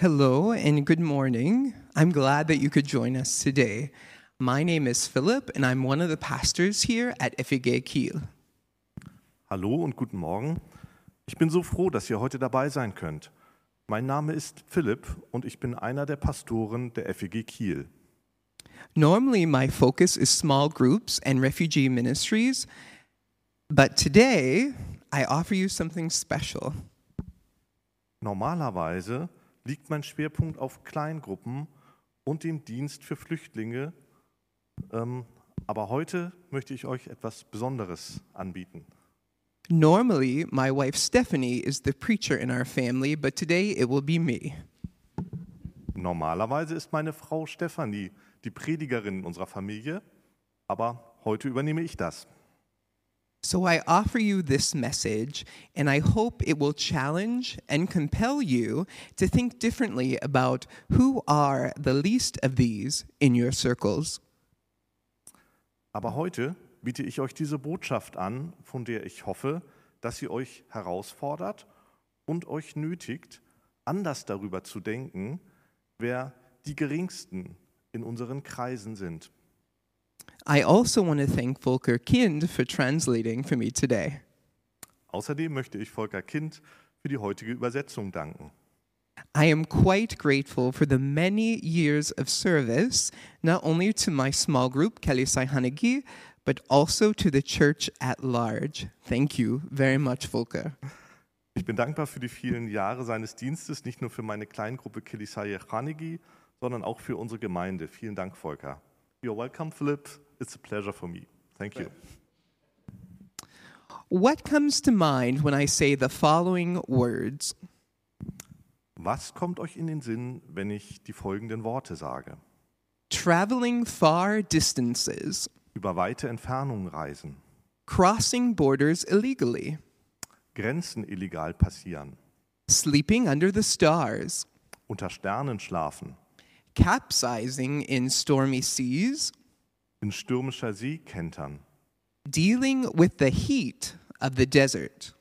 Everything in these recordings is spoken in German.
Hello and good morning. I'm glad that you could join us today. My name is Philip and I'm one of the pastors here at FEG Kiel. Hallo und guten Morgen. Ich bin so froh, dass ihr heute dabei sein könnt. Mein Name ist Philipp und ich bin einer der Pastoren der FEG Kiel. Normally, my focus is small groups and refugee ministries, but today I offer you something special. Normalerweise liegt mein Schwerpunkt auf Kleingruppen und dem Dienst für Flüchtlinge, ähm, aber heute möchte ich euch etwas Besonderes anbieten. Normally, my wife Stephanie is the preacher in our family, but today it will be me. Normalerweise ist meine Frau Stefanie die Predigerin in unserer Familie, aber heute übernehme ich das. So I offer you this message, and I hope it will challenge and compel you to think differently about who are the least of these in your circles. Aber heute biete ich euch diese Botschaft an, von der ich hoffe, dass sie euch herausfordert und euch nötigt, anders darüber zu denken, wer die geringsten in unseren Kreisen sind. I also want to thank Volker Kind for translating for me today. Außerdem möchte ich Volker Kind für die heutige Übersetzung danken. I am quite grateful for the many years of service, not only to my small group, Kelisai Hanegi, but also to the church at large. Thank you very much, Volker. Ich bin dankbar für die vielen Jahre seines Dienstes, nicht nur für meine Kleingruppe Kilisaye Khanigi, sondern auch für unsere Gemeinde. Vielen Dank, Volker. You're welcome, Philip. It's a pleasure for me. Thank you. What comes to mind when I say the following words? Was kommt euch in den Sinn, wenn ich die folgenden Worte sage? Traveling far distances, Über weite Entfernungen reisen, crossing borders illegally, Grenzen illegal passieren, sleeping under the stars, unter Sternen schlafen, capsizing in stormy seas, in stürmischer See kentern, dealing with the heat of the desert,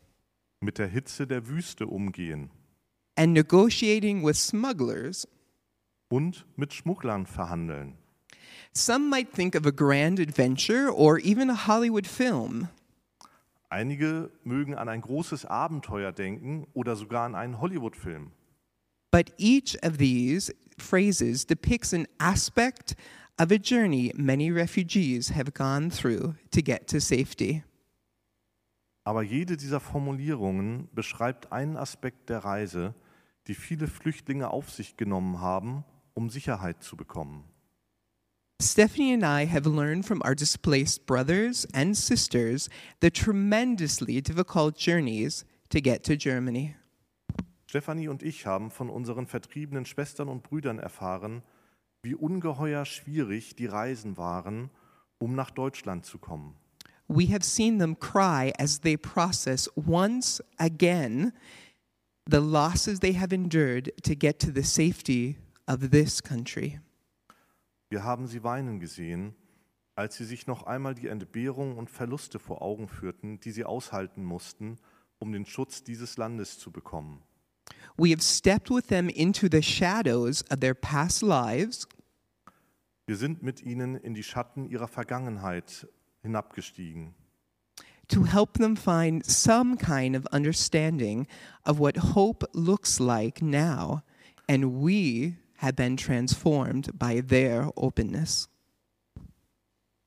mit der Hitze der Wüste umgehen and negotiating with smugglers. und mit Schmugglern verhandeln. Some might think of a grand adventure or even a Hollywood film. Einige mögen an ein großes Abenteuer denken oder sogar an einen Hollywood-Film. But each of these phrases depicts an aspect of a journey many refugees have gone through to get to safety. Aber jede dieser Formulierungen beschreibt einen Aspekt der Reise, die viele Flüchtlinge auf sich genommen haben, um Sicherheit zu bekommen. Stephanie and I have learned from our displaced brothers and sisters the tremendously difficult journeys to get to Germany. Stefanie und ich haben von unseren vertriebenen Schwestern und Brüdern erfahren, wie ungeheuer schwierig die Reisen waren, um nach Deutschland zu kommen. We have seen them cry as they process once again the losses they have endured to get to the safety of this country. Wir haben sie weinen gesehen, als sie sich noch einmal die Entbehrung und Verluste vor Augen führten, die sie aushalten mussten, um den Schutz dieses Landes zu bekommen. We have stepped with them into the shadows of their past lives Wir sind mit ihnen in die Schatten ihrer Vergangenheit hinabgestiegen, to help them find some kind of understanding of what hope looks like now, and we have been transformed by their openness.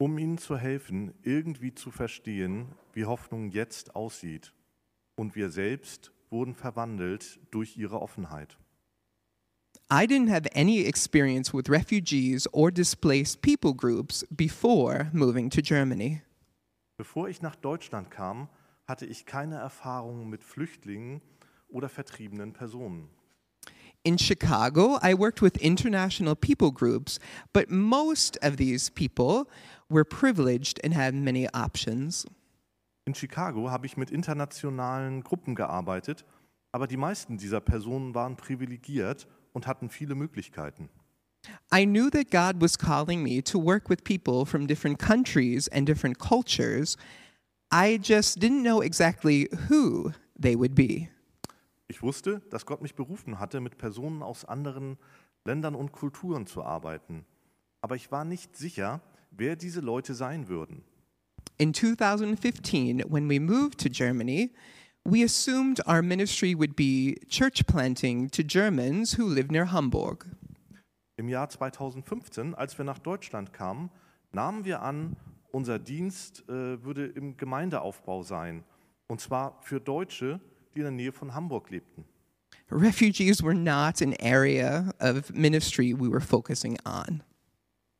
um ihnen zu helfen, irgendwie zu verstehen, wie Hoffnung jetzt aussieht. Und wir selbst wurden verwandelt durch ihre Offenheit. I didn't have any experience with refugees or displaced people groups before moving to Germany. Bevor ich nach Deutschland kam, hatte ich keine Erfahrung mit Flüchtlingen oder vertriebenen Personen. In Chicago, I worked with international people groups, but most of these people were privileged and had many options. In Chicago habe ich mit internationalen Gruppen gearbeitet, aber die meisten dieser Personen waren privilegiert und hatten viele Möglichkeiten. I knew that God was calling me to work with people from different countries and different cultures. I just didn't know exactly who they would be. Ich wusste, dass Gott mich berufen hatte, mit Personen aus anderen Ländern und Kulturen zu arbeiten. Aber ich war nicht sicher, wer diese Leute sein würden. In 2015, when we moved to Germany, we assumed our ministry would be church planting to Germans who live near Hamburg. Im Jahr 2015, als wir nach Deutschland kamen, nahmen wir an, unser Dienst äh, würde im Gemeindeaufbau sein. Und zwar für Deutsche, die in der Nähe von Hamburg lebten. Refugees were not an area of ministry we were focusing on.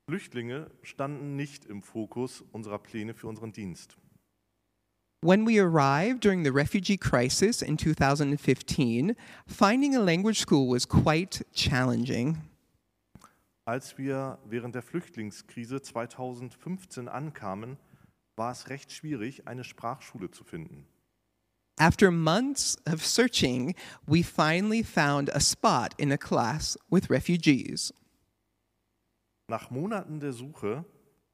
Flüchtlinge standen nicht im Fokus unserer Pläne für unseren Dienst. When we arrived during the refugee crisis in 2015, finding a language school was quite challenging. Als wir während der Flüchtlingskrise 2015 ankamen, war es recht schwierig, eine Sprachschule zu finden. After months of searching, we finally found a spot in a class with refugees. Nach Monaten der Suche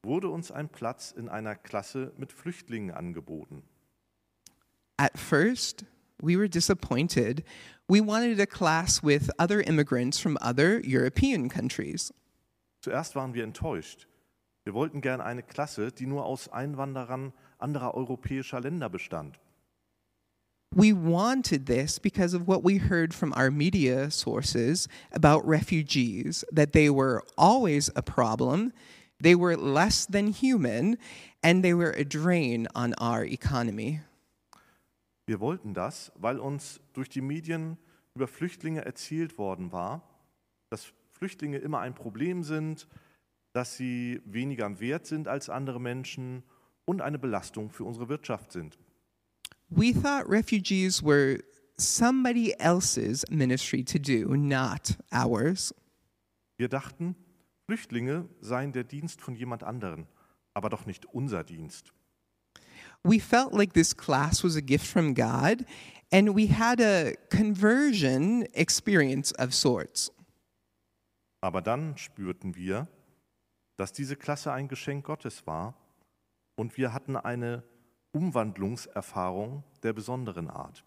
wurde uns ein Platz in einer Klasse mit Flüchtlingen angeboten. At first, we were disappointed. We wanted a class with other immigrants from other European countries. Zuerst waren wir enttäuscht. Wir wollten gern eine Klasse, die nur aus Einwanderern anderer europäischer Länder bestand. We wanted this because of what we heard from our media sources about refugees that they were always a problem, they were less than human, and they were a drain on our economy. Wir wollten das, weil uns durch die Medien über Flüchtlinge erzählt worden war, dass Flüchtlinge immer ein Problem sind, dass sie weniger wert sind als andere Menschen und eine Belastung für unsere Wirtschaft sind. We thought refugees were somebody else's ministry to do, not ours. Wir dachten, Flüchtlinge seien der Dienst von jemand anderen, aber doch nicht unser Dienst. We felt like this class was a gift from God, and we had a conversion experience of sorts. Aber dann spürten wir, dass diese Klasse ein Geschenk Gottes war und wir hatten eine Umwandlungserfahrung der besonderen Art.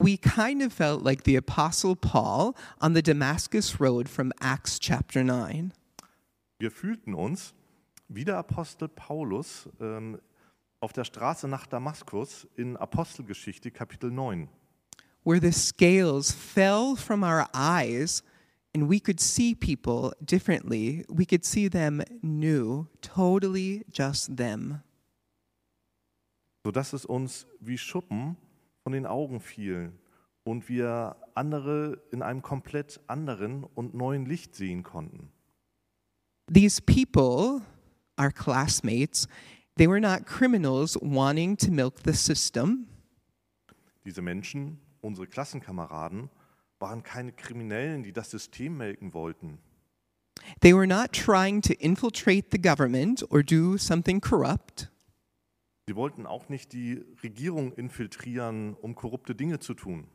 We kind of felt like the Apostle Paul on the Damascus Road from Acts chapter 9. Wir fühlten uns wie der Apostel Paulus ähm, auf der Straße nach Damaskus in Apostelgeschichte Kapitel 9, where the scales fell from our eyes and we could see people differently. We could see them new, totally just them. Sodass es uns wie Schuppen von den Augen fiel und wir andere in einem komplett anderen und neuen Licht sehen konnten. These people, our classmates, they were not criminals wanting to milk the system. Diese Menschen, unsere Klassenkameraden, waren keine Kriminellen, die das System melken wollten. They were not trying to infiltrate the government or do something corrupt. Sie wollten auch nicht die Regierung infiltrieren, um korrupte Dinge zu tun.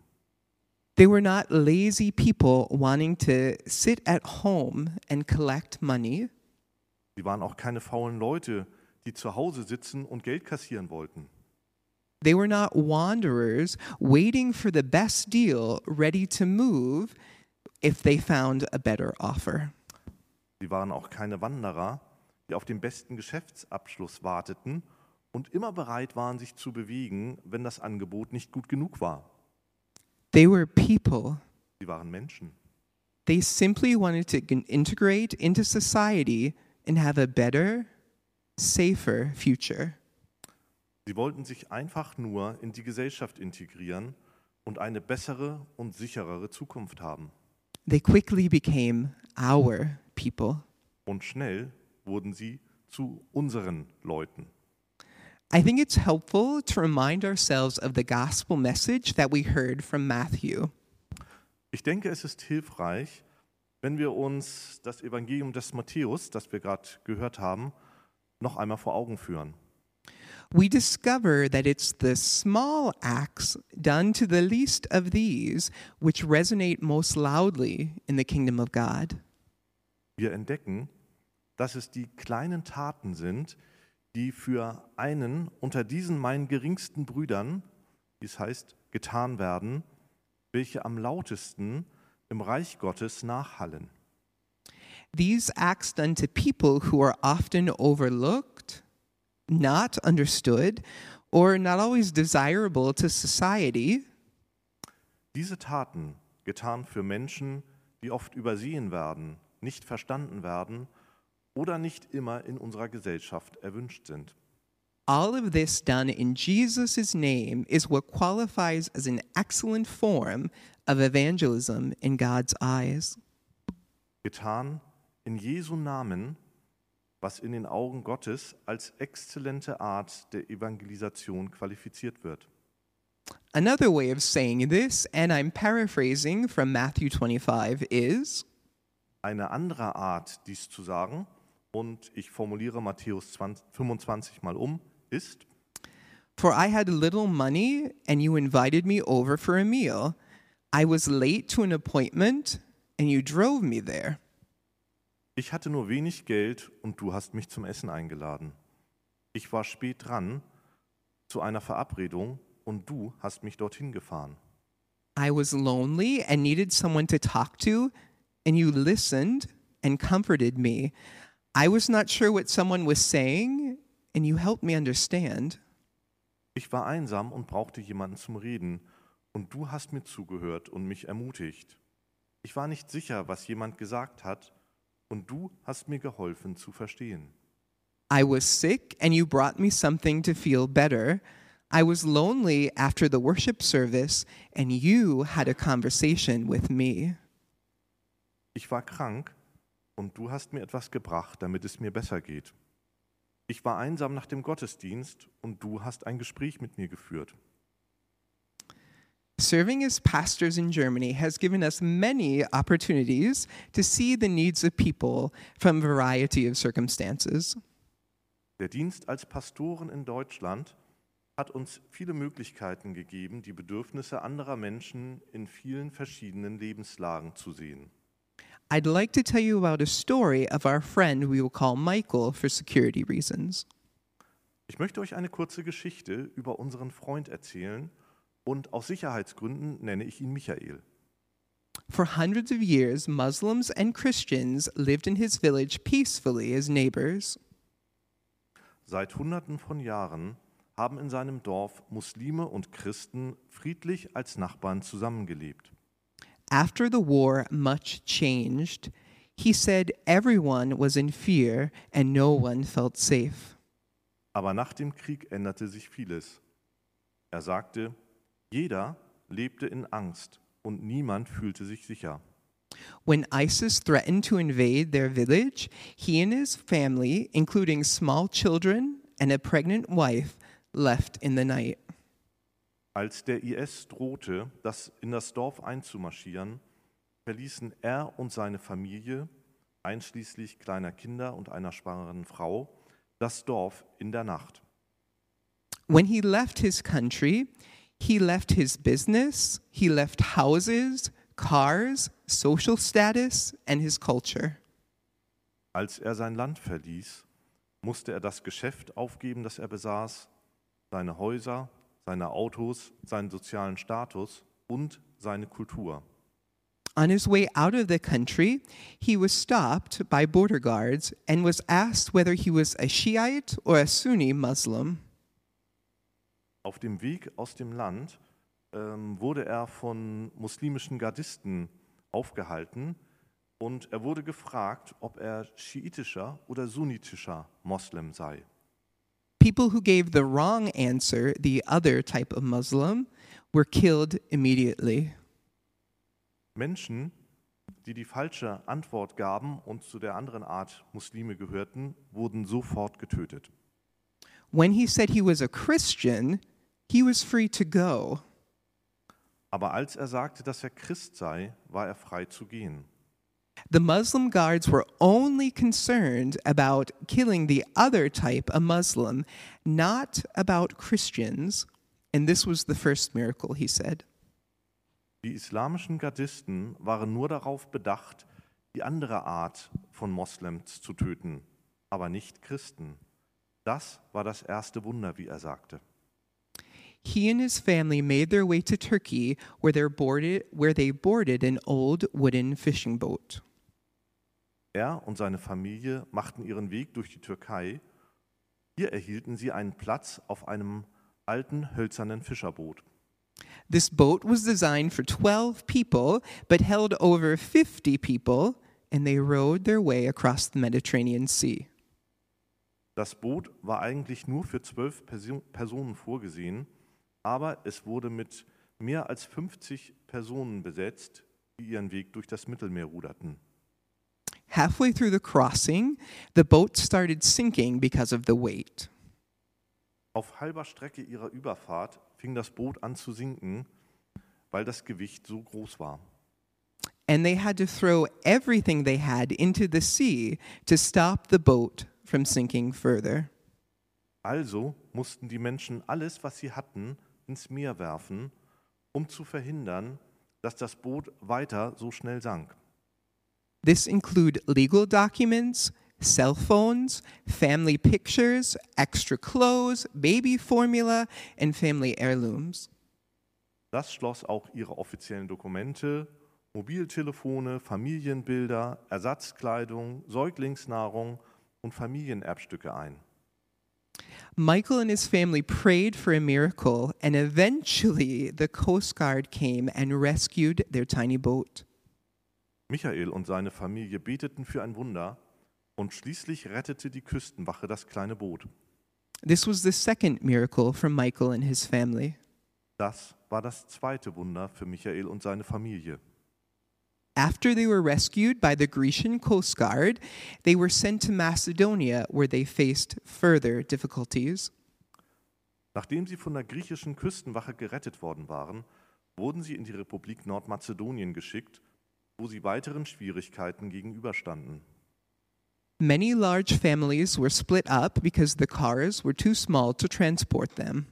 They were not lazy people wanting to sit at home and collect money. Sie waren auch keine faulen Leute, die zu Hause sitzen und Geld kassieren wollten. They were not wanderers waiting for the best deal, ready to move if they found a better offer. Sie waren auch keine Wanderer, die auf den besten Geschäftsabschluss warteten und immer bereit waren, sich zu bewegen, wenn das Angebot nicht gut genug war. They were people. Sie waren Menschen. They simply wanted to integrate into society and have a better, safer future. Sie wollten sich einfach nur in die Gesellschaft integrieren und eine bessere und sicherere Zukunft haben. They quickly became our people. Und schnell wurden sie zu unseren Leuten. I think it's helpful to remind ourselves of the gospel message that we heard from Matthew. Ich denke, es ist hilfreich, wenn wir uns das Evangelium des Matthäus, das wir gerade gehört haben, noch einmal vor Augen führen. We discover that it's the small acts done to the least of these which resonate most loudly in the kingdom of God. Wir entdecken, dass es die kleinen Taten sind, die für einen unter diesen meinen geringsten Brüdern, wie es heißt, getan werden, welche am lautesten im Reich Gottes nachhallen. These acts done to people who are often overlooked, not understood, or not always desirable to society Diese Taten, getan für Menschen, die oft übersehen werden, nicht verstanden werden oder nicht immer in unserer Gesellschaft erwünscht sind. All of this done in Jesus' name is what qualifies as an excellent form of evangelism in God's eyes. Getan in Jesu Namen, was in den Augen Gottes als exzellente Art der Evangelisation qualifiziert wird. Another way of saying this, and I'm paraphrasing from Matthew 25, is Eine andere Art, dies zu sagen, und ich formuliere Matthäus 20, 25 mal um, ist, For I had little money, and you invited me over for a meal. I was late to an appointment, and you drove me there. ich hatte nur wenig Geld und du hast mich zum Essen eingeladen. Ich war spät dran zu einer Verabredung und du hast mich dorthin gefahren. I was lonely and needed someone to talk to, and you listened and comforted me. I was not sure what someone was saying, and you helped me understand. Ich war einsam und brauchte jemanden zum Reden, und du hast mir zugehört und mich ermutigt. Ich war nicht sicher, was jemand gesagt hat, und du hast mir geholfen zu verstehen. I was sick, and you brought me something to feel better. I was lonely after the worship service, and you had a conversation with me. Ich war krank, und du hast mir etwas gebracht, damit es mir besser geht. Ich war einsam nach dem Gottesdienst, und du hast ein Gespräch mit mir geführt. Serving as pastors in Germany has given us many opportunities to see the needs of people from a variety of circumstances. Der Dienst als Pastoren in Deutschland hat uns viele Möglichkeiten gegeben, die Bedürfnisse anderer Menschen in vielen verschiedenen Lebenslagen zu sehen. I'd like to tell you about a story of our friend we will call Michael for security reasons. Ich möchte euch eine kurze Geschichte über unseren Freund erzählen und aus Sicherheitsgründen nenne ich ihn Michael. For hundreds of years, Muslims and Christians lived in his village peacefully as neighbors. Seit Hunderten von Jahren haben in seinem Dorf Muslime und Christen friedlich als Nachbarn zusammengelebt. After the war, much changed. He said everyone was in fear and no one felt safe. Aber nach dem Krieg änderte sich vieles. Er sagte, jeder lebte in Angst und niemand fühlte sich sicher. When ISIS threatened to invade their village, he and his family, including small children and a pregnant wife, left in the night. Als der IS drohte, das in das Dorf einzumarschieren, verließen er und seine Familie, einschließlich kleiner Kinder und einer schwangeren Frau, das Dorf in der Nacht. When he left his country, he left his business, he left houses, cars, social status, and his culture. Als er sein Land verließ, musste er das Geschäft aufgeben, das er besaß, seine Häuser, seine Autos, seinen sozialen Status und seine Kultur. On his way out of the country, he was stopped by border guards and was asked whether he was a Shiite or a Sunni Muslim. Auf dem Weg aus dem Land ähm, wurde er von muslimischen Gardisten aufgehalten und er wurde gefragt, ob er schiitischer oder sunnitischer Moslem sei. People who gave the wrong answer, the other type of Muslim, were killed immediately. Menschen, die die falsche Antwort gaben und zu der anderen Art Muslime gehörten, wurden sofort getötet. When he said he was a Christian, he was free to go. Aber als er sagte, dass er Christ sei, war er frei zu gehen. The Muslim guards were only concerned about killing the other type, a Muslim, not about Christians. And this was the first miracle, he said. Die islamischen Gardisten waren nur darauf bedacht, die andere Art von Moslems zu töten, aber nicht Christen. Das war das erste Wunder, wie er sagte. He and his family made their way to Turkey, where, they boarded, where they boarded an old wooden fishing boat. Er und seine Familie machten ihren Weg durch die Türkei. Hier erhielten sie einen Platz auf einem alten hölzernen Fischerboot. This boat was designed for 12 people, but held over 50 people, and they rowed their way across the Mediterranean Sea. Das Boot war eigentlich nur für zwölf Perso- Personen vorgesehen, aber es wurde mit mehr als 50 Personen besetzt, die ihren Weg durch das Mittelmeer ruderten. Halfway through the crossing, the boat started sinking because of the weight. Auf halber Strecke ihrer Überfahrt fing das Boot an zu sinken, weil das Gewicht so groß war. And they had to throw everything they had into the sea to stop the boat from sinking further. Also mussten die Menschen alles, was sie hatten, ins Meer werfen, um zu verhindern, dass das Boot weiter so schnell sank. This include legal documents, cell phones, family pictures, extra clothes, baby formula, and family heirlooms. Das schloss auch ihre offiziellen Dokumente, Mobiltelefone, Familienbilder, Ersatzkleidung, Säuglingsnahrung und Familienerbstücke ein. Michael and his family prayed for a miracle, and eventually the Coast Guard came and rescued their tiny boat. Michael und seine Familie beteten für ein Wunder und schließlich rettete die Küstenwache das kleine Boot. This was the second miracle for Michael and his family. Das war das zweite Wunder für Michael und seine Familie. After they were rescued by the Grecian Coast Guard, they were sent to Macedonia where they faced further difficulties. Nachdem sie von der griechischen Küstenwache gerettet worden waren, wurden sie in die Republik Nordmazedonien geschickt, wo sie weiteren Schwierigkeiten gegenüberstanden. Many large families were split up because the cars were too small to transport them.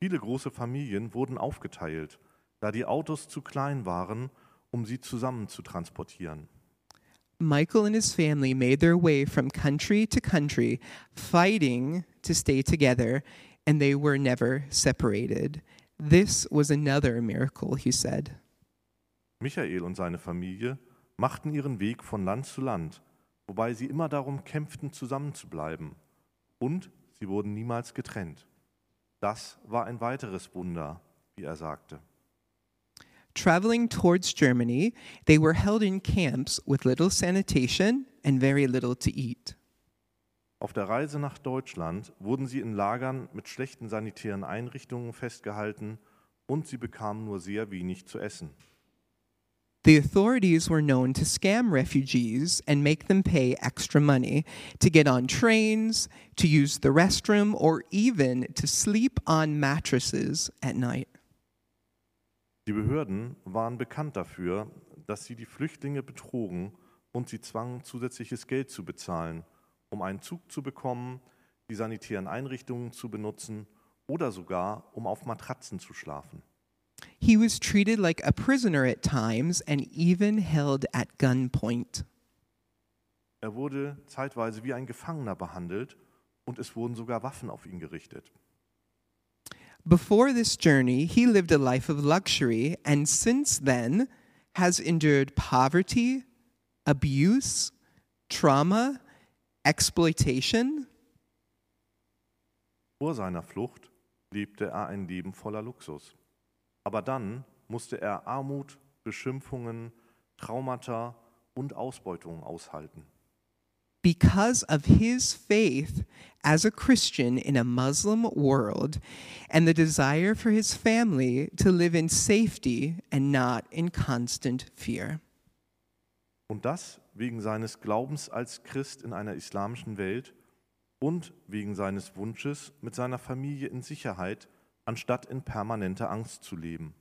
Viele große Familien wurden aufgeteilt, da die Autos zu klein waren, um sie zusammen zu transportieren. Michael and his family made their way from country to country, fighting to stay together, and they were never separated. This was another miracle, he said. Michael und seine Familie machten ihren Weg von Land zu Land, wobei sie immer darum kämpften, zusammenzubleiben. Und sie wurden niemals getrennt. Das war ein weiteres Wunder, wie er sagte. Traveling towards Germany, they were held in camps with little sanitation and very little to eat. Auf der Reise nach Deutschland wurden sie in Lagern mit schlechten sanitären Einrichtungen festgehalten und sie bekamen nur sehr wenig zu essen. The authorities were known to scam refugees and make them pay extra money to get on trains, to use the restroom, or even to sleep on mattresses at night. Die Behörden waren bekannt dafür, dass sie die Flüchtlinge betrogen und sie zwangen, zusätzliches Geld zu bezahlen, um einen Zug zu bekommen, die sanitären Einrichtungen zu benutzen oder sogar, um auf Matratzen zu schlafen. He was treated like a prisoner at times and even held at gunpoint. Er wurde zeitweise wie ein Gefangener behandelt und es wurden sogar Waffen auf ihn gerichtet. Before this journey, he lived a life of luxury and since then has endured poverty, abuse, trauma, exploitation, Vor seiner Flucht lebte er ein Leben voller Luxus. Aber dann musste er Armut, Beschimpfungen, Traumata und Ausbeutungen aushalten. Because of his faith as a Christian in a Muslim world and the desire for his family to live in safety and not in constant fear. Und das wegen seines Glaubens als Christ in einer islamischen Welt und wegen seines Wunsches, mit seiner Familie in Sicherheit, anstatt in permanenter Angst zu leben.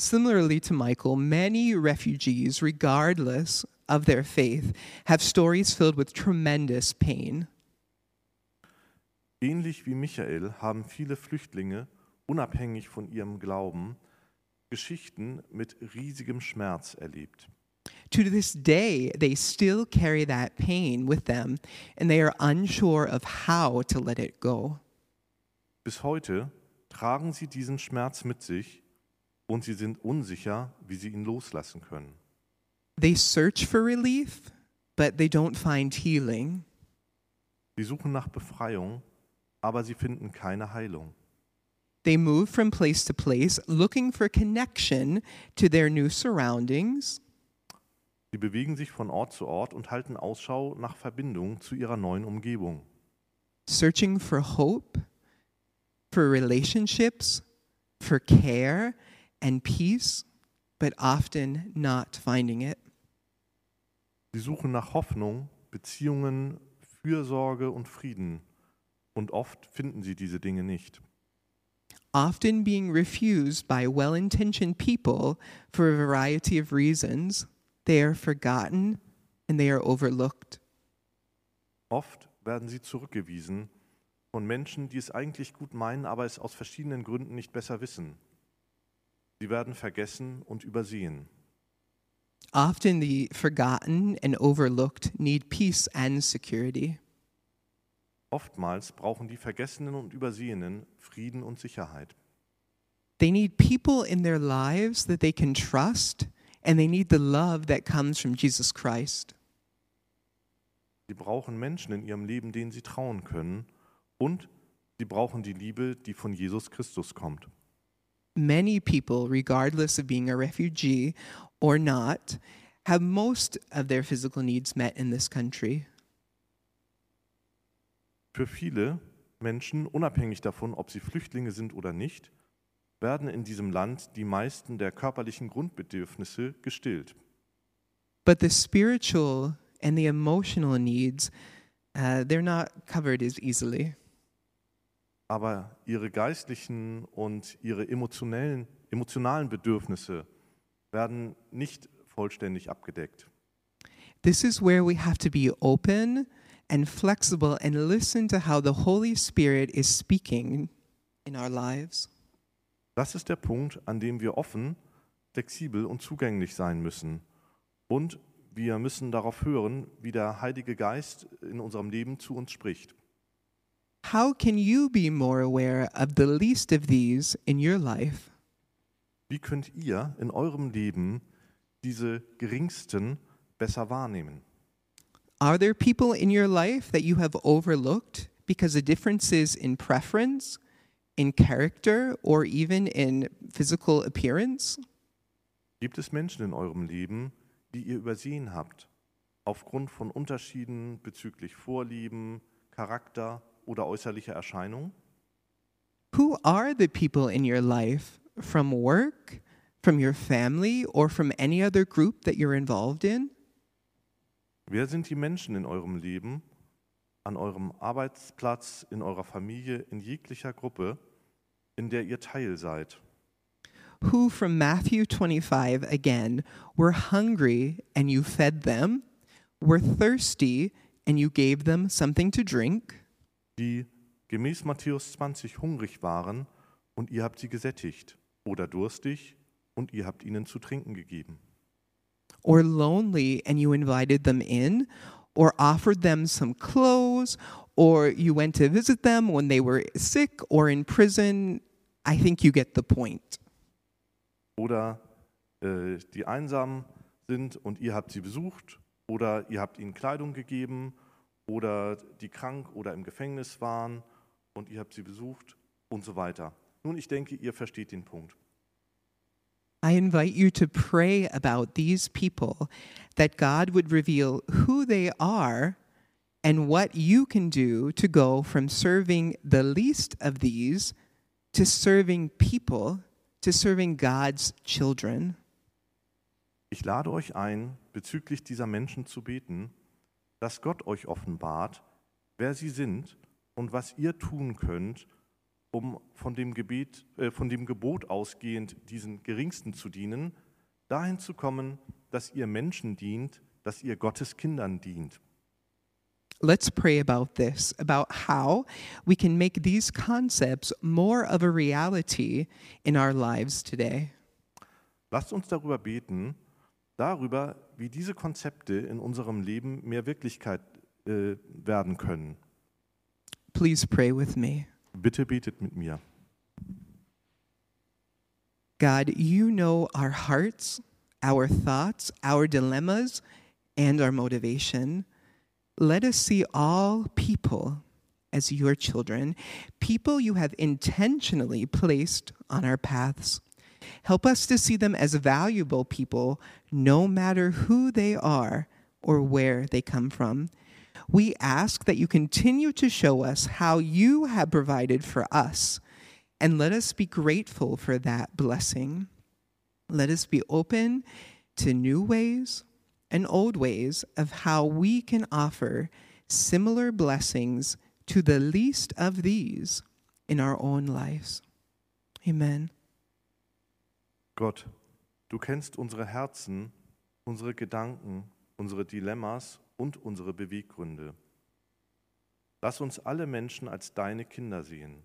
Similarly to Michael, many refugees, regardless of their faith, have stories filled with tremendous pain. Ähnlich wie Michael haben viele Flüchtlinge, unabhängig von ihrem Glauben, Geschichten mit riesigem Schmerz erlebt. To this day, they still carry that pain with them and they are unsure of how to let it go. Bis heute tragen sie diesen Schmerz mit sich und sie sind unsicher, wie sie ihn loslassen können. They search for relief, but they don't find healing. Sie suchen nach Befreiung, aber sie finden keine Heilung. They move from place to place looking for connection to their new surroundings, Sie bewegen sich von Ort zu Ort und halten Ausschau nach Verbindung zu ihrer neuen Umgebung. searching for hope, for relationships, for care and peace, but often not finding it. Sie suchen nach Hoffnung, Beziehungen, Fürsorge und Frieden. Und oft finden sie diese Dinge nicht. Often being refused by well intentioned people for a variety of reasons, they are forgotten and they are overlooked. Oft werden sie zurückgewiesen von Menschen, die es eigentlich gut meinen, aber es aus verschiedenen Gründen nicht besser wissen. Sie werden vergessen und übersehen. Often the forgotten and overlooked need peace and security. Oftmals brauchen die Vergessenen und Übersehenen Frieden und Sicherheit. They need people in their lives that they can trust, and they need the love that comes from Jesus Christ. Sie brauchen Menschen in ihrem Leben, denen sie trauen können. Und sie brauchen die Liebe, die von Jesus Christus kommt. Many people, regardless of being a refugee or not, have most of their physical needs met in this country. Für viele Menschen, unabhängig davon, ob sie Flüchtlinge sind oder nicht, werden in diesem Land die meisten der körperlichen Grundbedürfnisse gestillt. But the spiritual and the emotional needs, uh, they're not covered as easily. Aber ihre geistlichen und ihre emotionellen, emotionalen Bedürfnisse werden nicht vollständig abgedeckt. This is where we have to be open and flexible and listen to how the Holy Spirit is speaking in our lives. Das ist der Punkt, an dem wir offen, flexibel und zugänglich sein müssen. Und wir müssen darauf hören, wie der Heilige Geist in unserem Leben zu uns spricht. How can you be more aware of the least of these in your life? Wie könnt ihr in eurem Leben diese geringsten besser wahrnehmen? Are there people in your life that you have overlooked because of differences in preference, in character, or even in physical appearance? Gibt es Menschen in eurem Leben, die ihr übersehen habt, aufgrund von Unterschieden bezüglich Vorlieben, Charakter oder äußerlicher Erscheinung? Who are the people in your life from work, from your family, or from any other group that you're involved in? Wer sind die Menschen in eurem Leben, an eurem Arbeitsplatz, in eurer Familie, in jeglicher Gruppe, in der ihr Teil seid? Who from Matthew 25 again were hungry and you fed them, were thirsty and you gave them something to drink? Die gemäß Matthäus 20 hungrig waren und ihr habt sie gesättigt, oder durstig und ihr habt ihnen zu trinken gegeben. or lonely and you invited them in, or offered them some clothes, or you went to visit them when they were sick or in prison, I think you get the point. Oder äh, die einsam sind und ihr habt sie besucht, oder ihr habt ihnen Kleidung gegeben, oder die krank oder im Gefängnis waren und ihr habt sie besucht und so weiter. Nun, ich denke, ihr versteht den Punkt. I invite you to pray about these people that God would reveal who they are and what you can do to go from serving the least of these to serving people, to serving God's children. Ich lade euch ein, bezüglich dieser Menschen zu beten, dass Gott euch offenbart, wer sie sind und was ihr tun könnt, um von dem, Gebet, äh, von dem Gebot ausgehend diesen Geringsten zu dienen, dahin zu kommen, dass ihr Menschen dient, dass ihr Gottes Kindern dient. Let's pray about this, about how we can make these concepts more of a reality in our lives today. Lasst uns darüber beten, darüber, wie diese Konzepte in unserem Leben mehr Wirklichkeit äh, werden können. Please pray with me. Bitte betet mit mir. God, you know our hearts, our thoughts, our dilemmas, and our motivation. Let us see all people as your children, people you have intentionally placed on our paths. Help us to see them as valuable people, no matter who they are or where they come from. We ask that you continue to show us how you have provided for us, and let us be grateful for that blessing. Let us be open to new ways and old ways of how we can offer similar blessings to the least of these in our own lives. Amen. Gott, du kennst unsere Herzen, unsere Gedanken, unsere Dilemmas und unsere Beweggründe. Lass uns alle Menschen als deine Kinder sehen.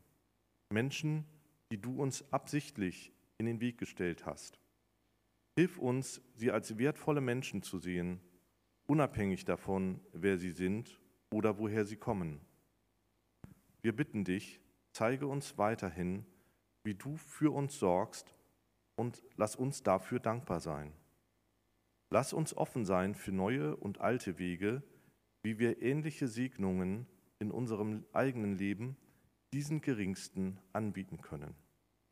Menschen, die du uns absichtlich in den Weg gestellt hast. Hilf uns, sie als wertvolle Menschen zu sehen, unabhängig davon, wer sie sind oder woher sie kommen. Wir bitten dich, zeige uns weiterhin, wie du für uns sorgst und lass uns dafür dankbar sein. Lass uns offen sein für neue und alte Wege, wie wir ähnliche Segnungen in unserem eigenen Leben diesen Geringsten anbieten können.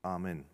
Amen.